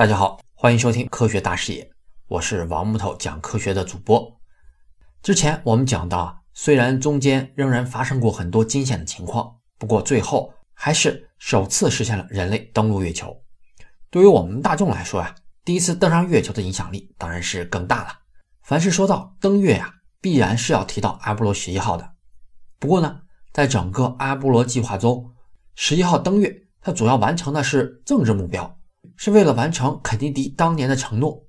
大家好，欢迎收听科学大视野，我是王木头讲科学的主播。之前我们讲到，虽然中间仍然发生过很多惊险的情况，不过最后还是首次实现了人类登陆月球。对于我们大众来说啊，第一次登上月球的影响力当然是更大了。凡是说到登月呀，必然是要提到阿波罗十一号的。不过呢，在整个阿波罗计划中，十一号登月，它主要完成的是政治目标。是为了完成肯尼迪当年的承诺，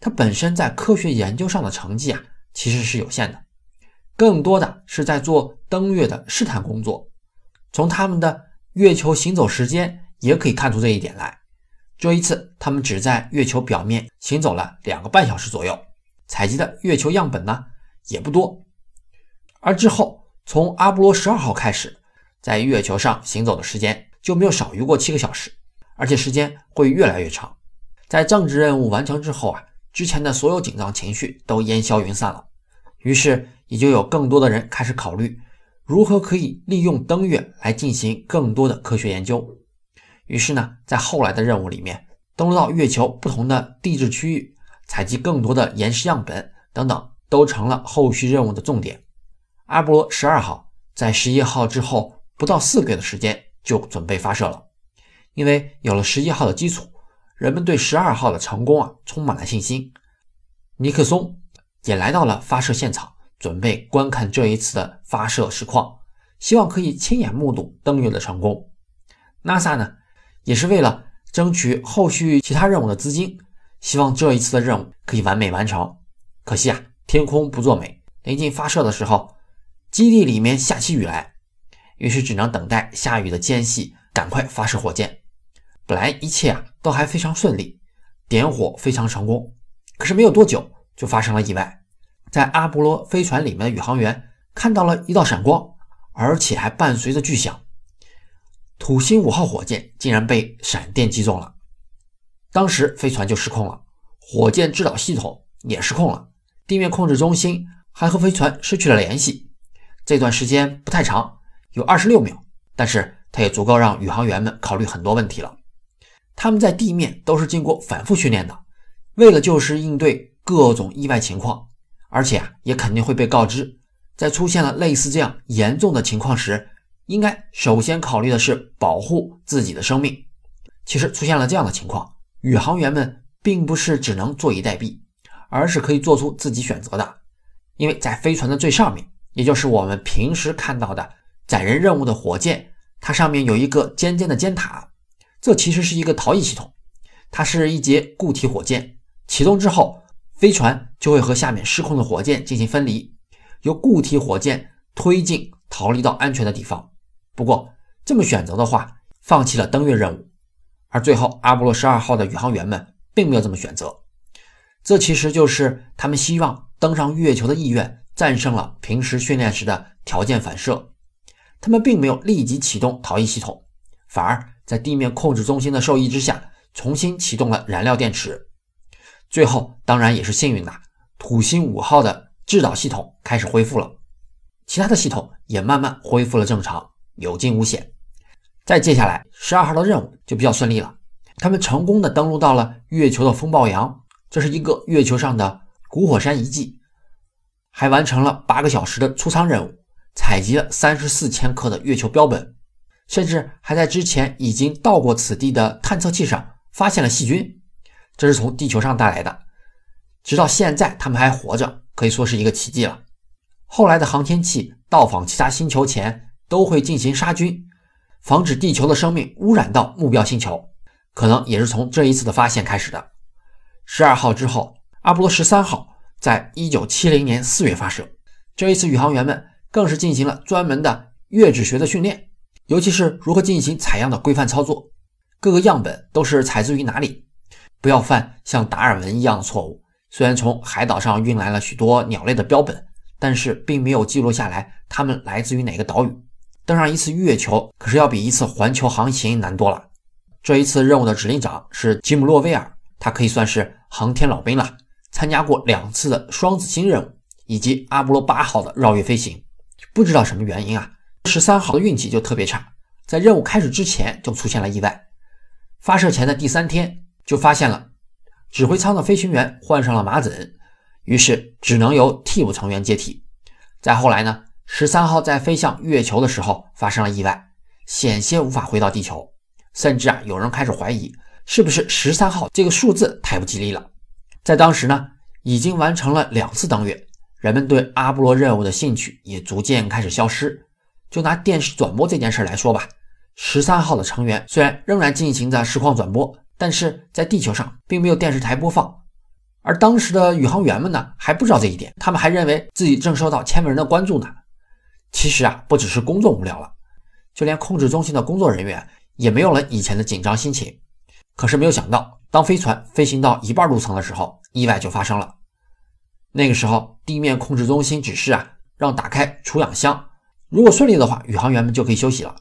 他本身在科学研究上的成绩啊，其实是有限的，更多的是在做登月的试探工作。从他们的月球行走时间也可以看出这一点来。这一次，他们只在月球表面行走了两个半小时左右，采集的月球样本呢也不多。而之后，从阿波罗十二号开始，在月球上行走的时间就没有少于过七个小时。而且时间会越来越长，在政治任务完成之后啊，之前的所有紧张情绪都烟消云散了，于是也就有更多的人开始考虑如何可以利用登月来进行更多的科学研究。于是呢，在后来的任务里面，登陆到月球不同的地质区域，采集更多的岩石样本等等，都成了后续任务的重点。阿波罗十二号在十一号之后不到四个月的时间就准备发射了。因为有了十一号的基础，人们对十二号的成功啊充满了信心。尼克松也来到了发射现场，准备观看这一次的发射实况，希望可以亲眼目睹登月的成功。NASA 呢，也是为了争取后续其他任务的资金，希望这一次的任务可以完美完成。可惜啊，天空不作美，临近发射的时候，基地里面下起雨来，于是只能等待下雨的间隙，赶快发射火箭。本来一切啊都还非常顺利，点火非常成功。可是没有多久就发生了意外，在阿波罗飞船里面的宇航员看到了一道闪光，而且还伴随着巨响。土星五号火箭竟然被闪电击中了，当时飞船就失控了，火箭制导系统也失控了，地面控制中心还和飞船失去了联系。这段时间不太长，有二十六秒，但是它也足够让宇航员们考虑很多问题了。他们在地面都是经过反复训练的，为了就是应对各种意外情况，而且啊也肯定会被告知，在出现了类似这样严重的情况时，应该首先考虑的是保护自己的生命。其实出现了这样的情况，宇航员们并不是只能坐以待毙，而是可以做出自己选择的。因为在飞船的最上面，也就是我们平时看到的载人任务的火箭，它上面有一个尖尖的尖塔。这其实是一个逃逸系统，它是一节固体火箭，启动之后，飞船就会和下面失控的火箭进行分离，由固体火箭推进，逃离到安全的地方。不过，这么选择的话，放弃了登月任务，而最后阿波罗十二号的宇航员们并没有这么选择。这其实就是他们希望登上月球的意愿战胜了平时训练时的条件反射，他们并没有立即启动逃逸系统，反而。在地面控制中心的授意之下，重新启动了燃料电池。最后，当然也是幸运的，土星五号的制导系统开始恢复了，其他的系统也慢慢恢复了正常，有惊无险。再接下来，十二号的任务就比较顺利了，他们成功的登陆到了月球的风暴洋，这是一个月球上的古火山遗迹，还完成了八个小时的出舱任务，采集了三十四千克的月球标本。甚至还在之前已经到过此地的探测器上发现了细菌，这是从地球上带来的。直到现在，他们还活着，可以说是一个奇迹了。后来的航天器到访其他星球前，都会进行杀菌，防止地球的生命污染到目标星球。可能也是从这一次的发现开始的。十二号之后，阿波罗十三号在一九七零年四月发射，这一次宇航员们更是进行了专门的月质学的训练。尤其是如何进行采样的规范操作，各个样本都是采自于哪里，不要犯像达尔文一样的错误。虽然从海岛上运来了许多鸟类的标本，但是并没有记录下来它们来自于哪个岛屿。登上一次月球可是要比一次环球航行难多了。这一次任务的指令长是吉姆·洛威尔，他可以算是航天老兵了，参加过两次的双子星任务以及阿波罗八号的绕月飞行。不知道什么原因啊。十三号的运气就特别差，在任务开始之前就出现了意外。发射前的第三天，就发现了指挥舱的飞行员患上了麻疹，于是只能由替补成员接替。再后来呢，十三号在飞向月球的时候发生了意外，险些无法回到地球，甚至啊有人开始怀疑是不是十三号这个数字太不吉利了。在当时呢，已经完成了两次登月，人们对阿波罗任务的兴趣也逐渐开始消失。就拿电视转播这件事来说吧。十三号的成员虽然仍然进行着实况转播，但是在地球上并没有电视台播放。而当时的宇航员们呢，还不知道这一点，他们还认为自己正受到千万人的关注呢。其实啊，不只是工作无聊了，就连控制中心的工作人员也没有了以前的紧张心情。可是没有想到，当飞船飞行到一半路程的时候，意外就发生了。那个时候，地面控制中心指示啊，让打开除氧箱，如果顺利的话，宇航员们就可以休息了。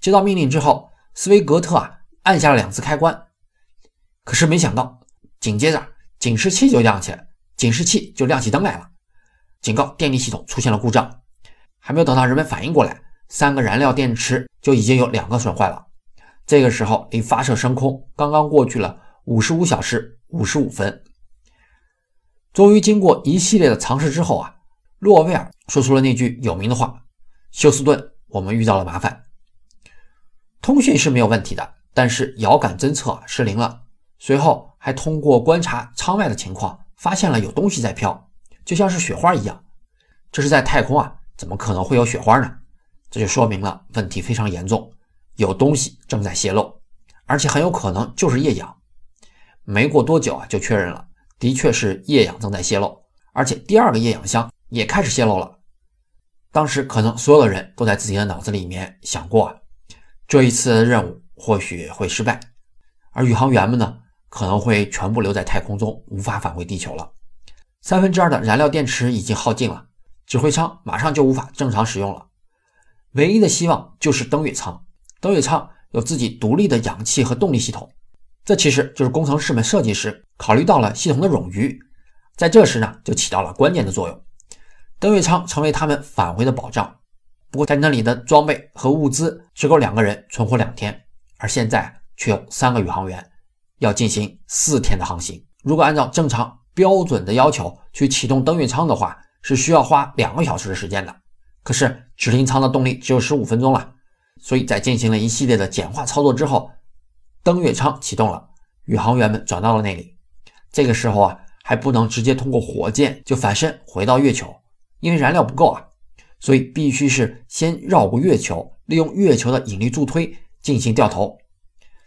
接到命令之后，斯维格特啊按下了两次开关，可是没想到，紧接着警示器就亮起来，警示器就亮起灯来了，警告电力系统出现了故障。还没有等到人们反应过来，三个燃料电池就已经有两个损坏了。这个时候离发射升空刚刚过去了五十五小时五十五分。终于经过一系列的尝试之后啊，洛威尔说出了那句有名的话：“休斯顿，我们遇到了麻烦。”通讯是没有问题的，但是遥感侦测失灵了。随后还通过观察舱外的情况，发现了有东西在飘，就像是雪花一样。这是在太空啊，怎么可能会有雪花呢？这就说明了问题非常严重，有东西正在泄漏，而且很有可能就是液氧。没过多久啊，就确认了，的确是液氧正在泄漏，而且第二个液氧箱也开始泄漏了。当时可能所有的人都在自己的脑子里面想过。这一次的任务或许会失败，而宇航员们呢，可能会全部留在太空中，无法返回地球了。三分之二的燃料电池已经耗尽了，指挥舱马上就无法正常使用了。唯一的希望就是登月舱，登月舱有自己独立的氧气和动力系统。这其实就是工程师们设计时考虑到了系统的冗余，在这时呢，就起到了关键的作用。登月舱成为他们返回的保障。不过，在那里的装备和物资只够两个人存活两天，而现在却有三个宇航员要进行四天的航行。如果按照正常标准的要求去启动登月舱的话，是需要花两个小时的时间的。可是指令舱的动力只有十五分钟了，所以在进行了一系列的简化操作之后，登月舱启动了，宇航员们转到了那里。这个时候啊，还不能直接通过火箭就反身回到月球，因为燃料不够啊。所以必须是先绕过月球，利用月球的引力助推进行掉头。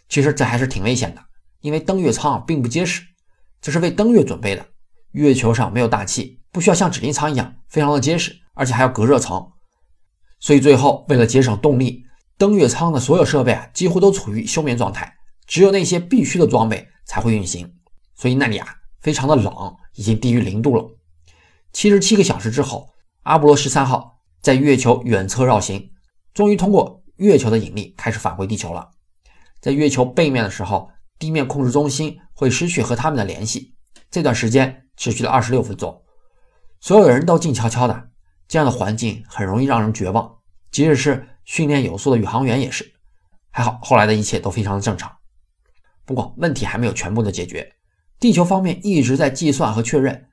其实这还是挺危险的，因为登月舱并不结实，这是为登月准备的。月球上没有大气，不需要像指令舱一样非常的结实，而且还要隔热层。所以最后为了节省动力，登月舱的所有设备啊几乎都处于休眠状态，只有那些必须的装备才会运行。所以那里啊非常的冷，已经低于零度了。七十七个小时之后，阿波罗十三号。在月球远侧绕行，终于通过月球的引力开始返回地球了。在月球背面的时候，地面控制中心会失去和他们的联系。这段时间持续了二十六分钟，所有人都静悄悄的。这样的环境很容易让人绝望，即使是训练有素的宇航员也是。还好，后来的一切都非常的正常。不过，问题还没有全部的解决。地球方面一直在计算和确认。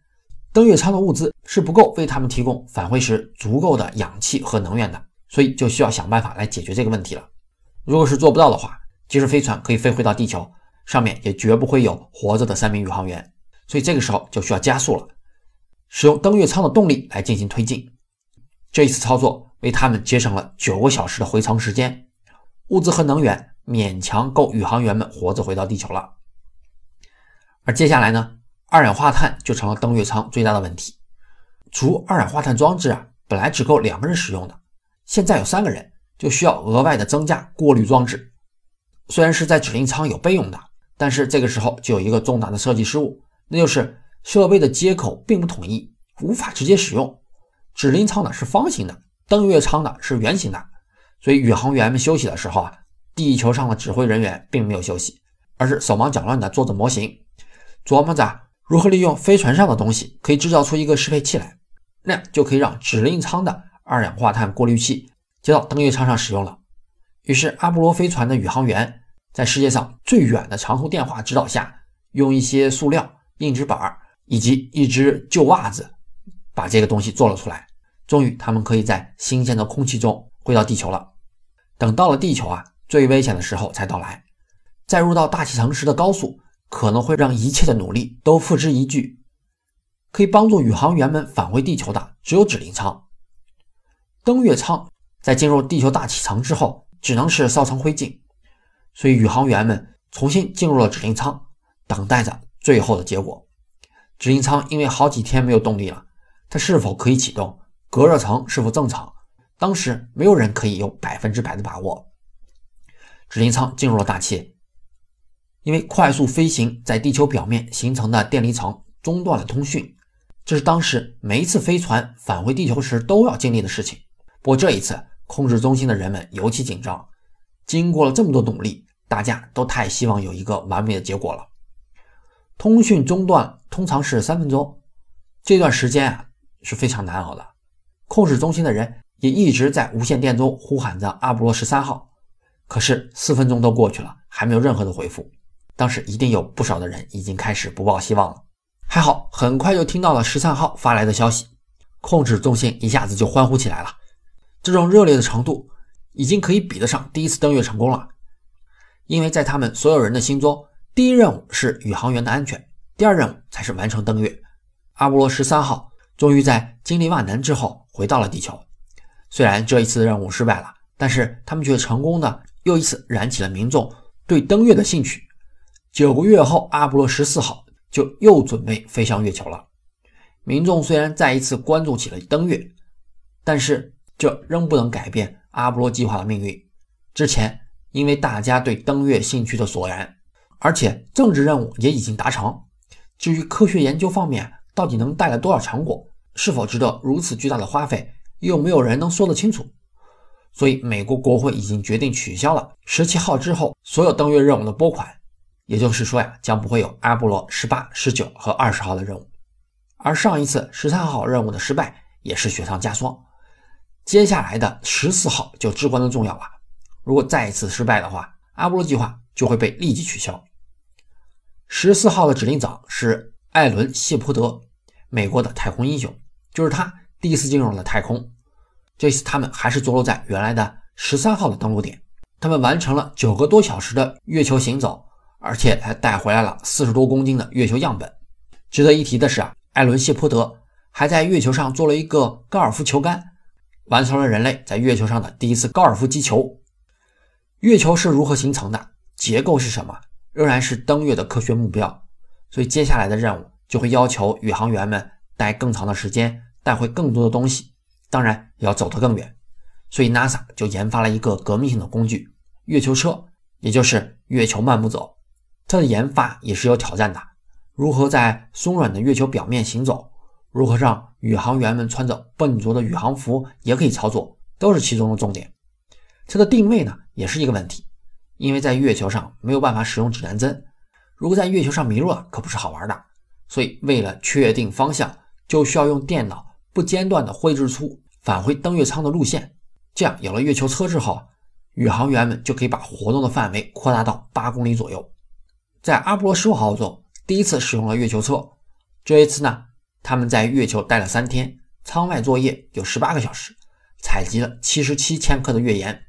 登月舱的物资是不够为他们提供返回时足够的氧气和能源的，所以就需要想办法来解决这个问题了。如果是做不到的话，即使飞船可以飞回到地球，上面也绝不会有活着的三名宇航员。所以这个时候就需要加速了，使用登月舱的动力来进行推进。这一次操作为他们节省了九个小时的回程时间，物资和能源勉强够宇航员们活着回到地球了。而接下来呢？二氧化碳就成了登月舱最大的问题。除二氧化碳装置啊，本来只够两个人使用的，现在有三个人，就需要额外的增加过滤装置。虽然是在指令舱有备用的，但是这个时候就有一个重大的设计失误，那就是设备的接口并不统一，无法直接使用。指令舱呢是方形的，登月舱呢是圆形的，所以宇航员们休息的时候啊，地球上的指挥人员并没有休息，而是手忙脚乱的做着模型，琢磨着。如何利用飞船上的东西可以制造出一个适配器来，那样就可以让指令舱的二氧化碳过滤器接到登月舱上使用了。于是阿波罗飞船的宇航员在世界上最远的长途电话指导下，用一些塑料、硬纸板以及一只旧袜子，把这个东西做了出来。终于，他们可以在新鲜的空气中回到地球了。等到了地球啊，最危险的时候才到来。在入到大气层时的高速，可能会让一切的努力都付之一炬。可以帮助宇航员们返回地球的，只有指令舱。登月舱在进入地球大气层之后，只能是烧成灰烬。所以，宇航员们重新进入了指令舱，等待着最后的结果。指令舱因为好几天没有动力了，它是否可以启动？隔热层是否正常？当时没有人可以有百分之百的把握。指令舱进入了大气，因为快速飞行在地球表面形成的电离层中断了通讯，这是当时每一次飞船返回地球时都要经历的事情。不过这一次，控制中心的人们尤其紧张。经过了这么多努力，大家都太希望有一个完美的结果了。通讯中断通常是三分钟，这段时间啊是非常难熬的。控制中心的人也一直在无线电中呼喊着阿波罗十三号，可是四分钟都过去了，还没有任何的回复。当时一定有不少的人已经开始不抱希望了。还好，很快就听到了十三号发来的消息，控制中心一下子就欢呼起来了。这种热烈的程度已经可以比得上第一次登月成功了，因为在他们所有人的心中，第一任务是宇航员的安全，第二任务才是完成登月。阿波罗十三号。终于在经历万难之后回到了地球。虽然这一次任务失败了，但是他们却成功的又一次燃起了民众对登月的兴趣。九个月后，阿波罗十四号就又准备飞向月球了。民众虽然再一次关注起了登月，但是这仍不能改变阿波罗计划的命运。之前因为大家对登月兴趣的索然，而且政治任务也已经达成。至于科学研究方面，到底能带来多少成果？是否值得如此巨大的花费？又没有人能说得清楚。所以，美国国会已经决定取消了十七号之后所有登月任务的拨款。也就是说呀，将不会有阿波罗十八、十九和二十号的任务。而上一次十三号任务的失败也是雪上加霜。接下来的十四号就至关的重要了。如果再一次失败的话，阿波罗计划就会被立即取消。十四号的指令长是艾伦·谢泼德。美国的太空英雄，就是他第一次进入了太空。这次他们还是着落在原来的十三号的登陆点。他们完成了九个多小时的月球行走，而且还带回来了四十多公斤的月球样本。值得一提的是啊，艾伦谢泼德还在月球上做了一个高尔夫球杆，完成了人类在月球上的第一次高尔夫击球。月球是如何形成的？结构是什么？仍然是登月的科学目标。所以接下来的任务。就会要求宇航员们待更长的时间，带回更多的东西，当然要走得更远。所以 NASA 就研发了一个革命性的工具——月球车，也就是月球漫步走。它的研发也是有挑战的，如何在松软的月球表面行走，如何让宇航员们穿着笨拙的宇航服也可以操作，都是其中的重点。它的定位呢，也是一个问题，因为在月球上没有办法使用指南针，如果在月球上迷路了，可不是好玩的。所以，为了确定方向，就需要用电脑不间断地绘制出返回登月舱的路线。这样，有了月球车之后，宇航员们就可以把活动的范围扩大到八公里左右。在阿波罗十五号中，第一次使用了月球车。这一次呢，他们在月球待了三天，舱外作业有十八个小时，采集了七十七千克的月岩。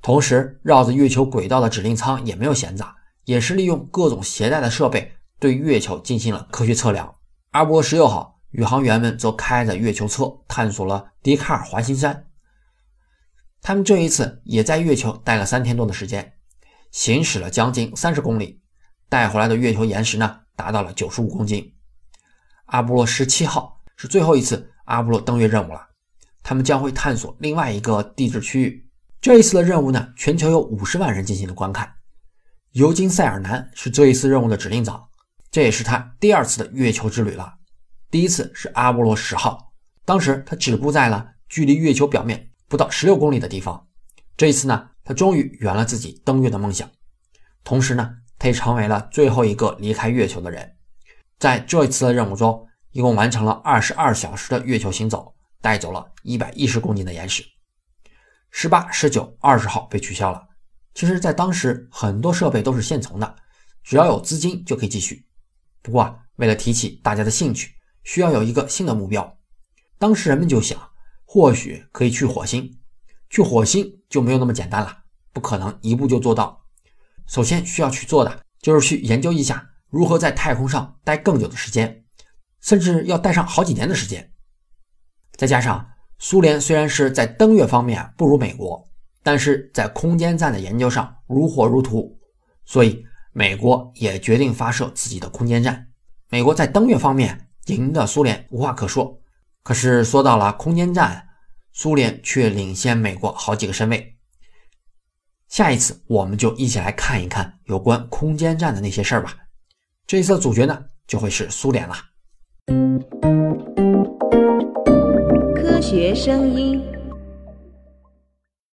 同时，绕着月球轨道的指令舱也没有闲着，也是利用各种携带的设备。对月球进行了科学测量。阿波罗十六号宇航员们则开着月球车探索了笛卡尔环形山。他们这一次也在月球待了三天多的时间，行驶了将近三十公里，带回来的月球岩石呢达到了九十五公斤。阿波罗十七号是最后一次阿波罗登月任务了，他们将会探索另外一个地质区域。这一次的任务呢，全球有五十万人进行了观看。尤金·塞尔南是这一次任务的指令长。这也是他第二次的月球之旅了。第一次是阿波罗十号，当时他止步在了距离月球表面不到十六公里的地方。这一次呢，他终于圆了自己登月的梦想，同时呢，他也成为了最后一个离开月球的人。在这一次的任务中，一共完成了二十二小时的月球行走，带走了一百一十公斤的岩石。十八、十九、二十号被取消了，其实，在当时很多设备都是现成的，只要有资金就可以继续。不过啊，为了提起大家的兴趣，需要有一个新的目标。当时人们就想，或许可以去火星。去火星就没有那么简单了，不可能一步就做到。首先需要去做的就是去研究一下如何在太空上待更久的时间，甚至要待上好几年的时间。再加上苏联虽然是在登月方面不如美国，但是在空间站的研究上如火如荼，所以美国也决定发射自己的空间站。美国在登月方面赢的苏联无话可说，可是说到了空间站。苏联却领先美国好几个身位。下一次我们就一起来看一看有关空间站的那些事儿吧。这一次的主角呢，就会是苏联了。科学声音。